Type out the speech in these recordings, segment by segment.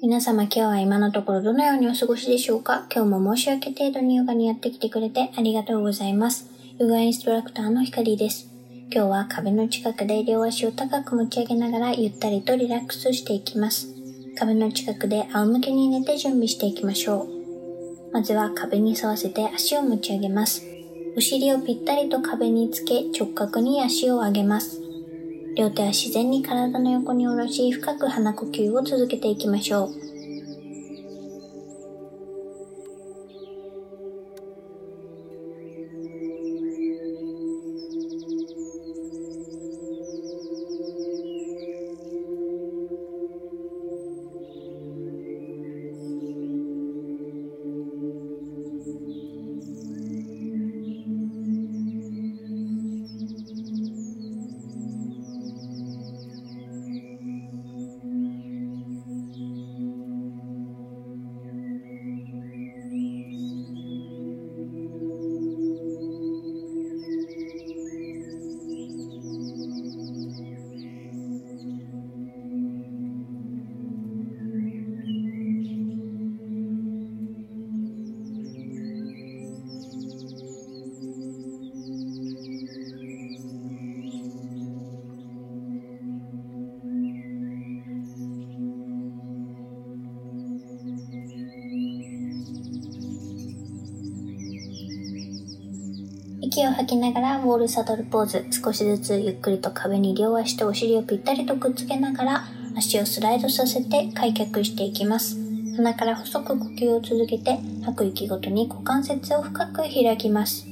皆様今日は今のところどのようにお過ごしでしょうか？今日も申し訳程度にヨガにやってきてくれてありがとうございます。ヨガインストラクターのひかりです。今日は壁の近くで両足を高く持ち上げながらゆったりとリラックスしていきます。壁の近くで仰向けに寝て準備していきましょう。まずは壁に沿わせて足を持ち上げます。お尻をぴったりと壁につけ直角に足を上げます。両手は自然に体の横に下ろし深く鼻呼吸を続けていきましょう。息を吐きながらウォールサドルポーズ。少しずつゆっくりと壁に両足とお尻をぴったりとくっつけながら足をスライドさせて開脚していきます。鼻から細く呼吸を続けて吐く息ごとに股関節を深く開きます。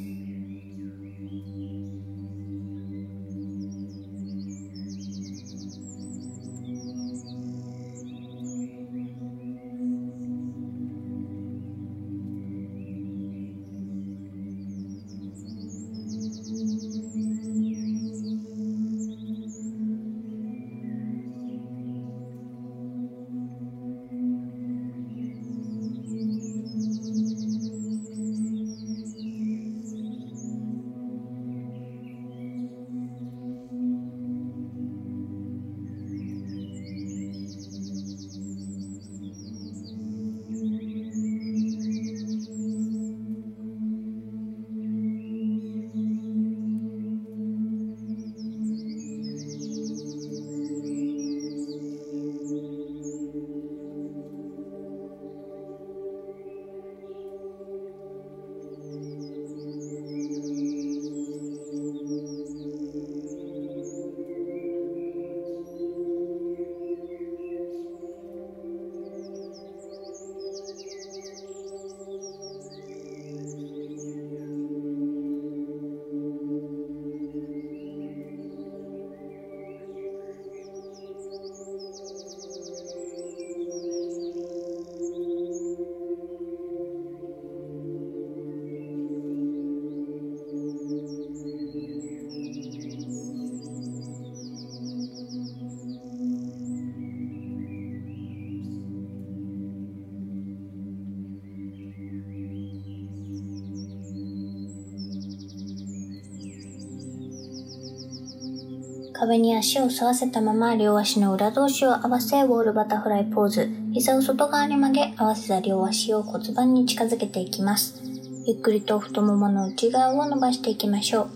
壁に足を沿わせたまま両足の裏同士を合わせウォールバタフライポーズ。膝を外側に曲げ合わせた両足を骨盤に近づけていきます。ゆっくりと太ももの内側を伸ばしていきましょう。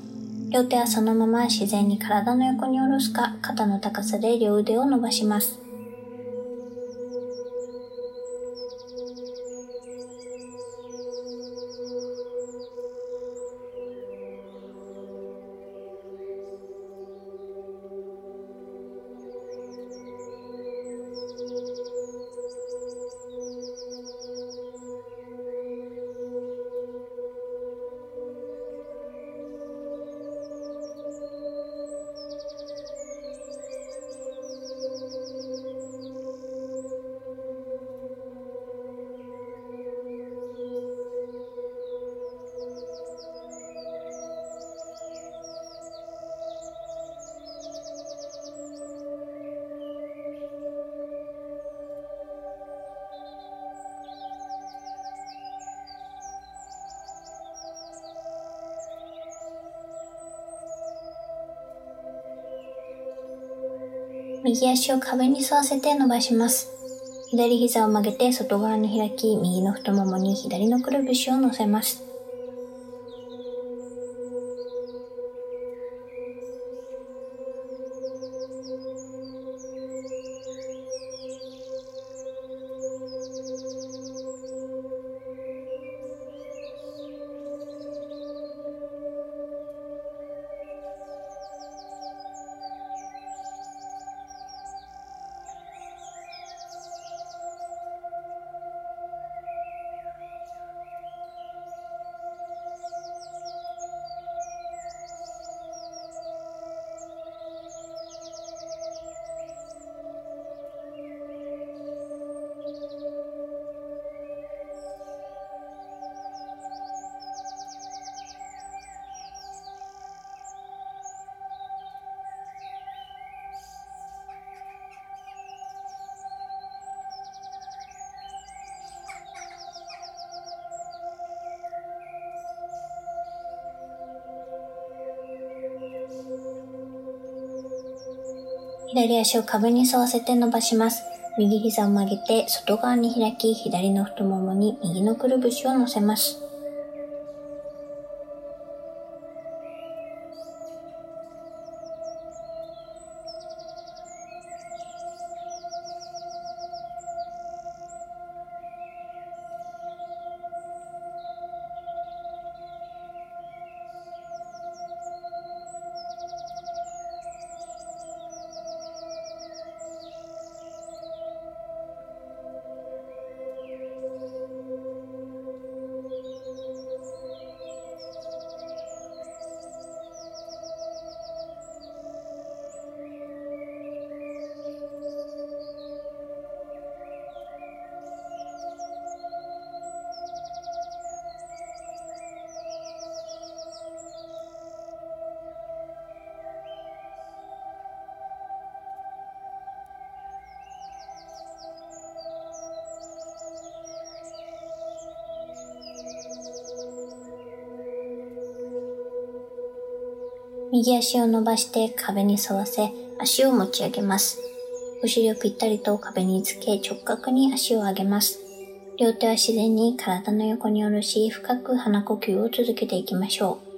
両手はそのまま自然に体の横に下ろすか肩の高さで両腕を伸ばします。右足を壁に沿わせて伸ばします。左膝を曲げて外側に開き、右の太ももに左のくるぶしを乗せます。左足を壁に沿わせて伸ばします。右膝を曲げて外側に開き、左の太ももに右のくるぶしを乗せます。右足を伸ばして壁に沿わせ足を持ち上げます。お尻をぴったりと壁につけ直角に足を上げます。両手は自然に体の横に下ろし深く鼻呼吸を続けていきましょう。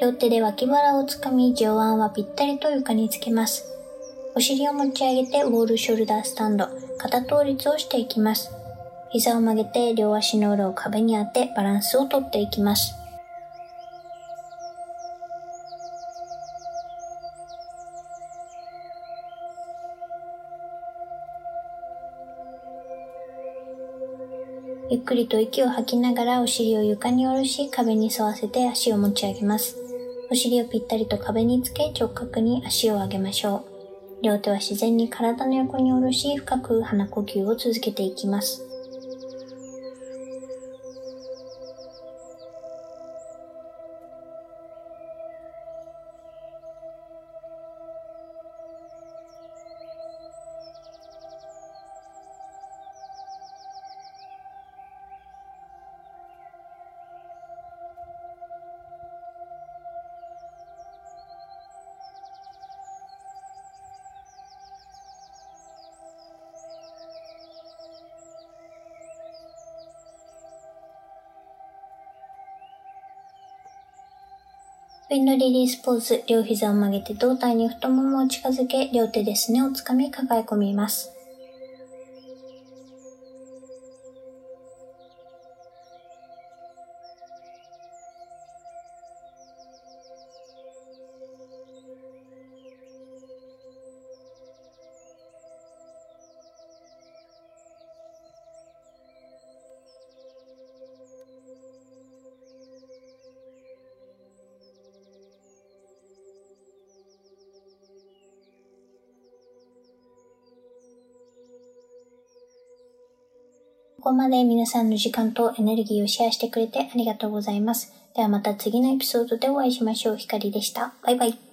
両手で脇腹をつかみ、上腕はぴったりと床につけます。お尻を持ち上げてウォールショルダースタンド、肩倒立をしていきます。膝を曲げて両足の裏を壁に当てバランスをとっていきます。ゆっくりと息を吐きながらお尻を床に下ろし壁に沿わせて足を持ち上げます。お尻をぴったりと壁につけ直角に足を上げましょう。両手は自然に体の横に下ろし深く鼻呼吸を続けていきます。ウィンドリリースポーズ、両膝を曲げて胴体に太ももを近づけ、両手ですねをつかみ抱え込みます。ここまで皆さんの時間とエネルギーをシェアしてくれてありがとうございます。ではまた次のエピソードでお会いしましょう。ひかりでした。バイバイ。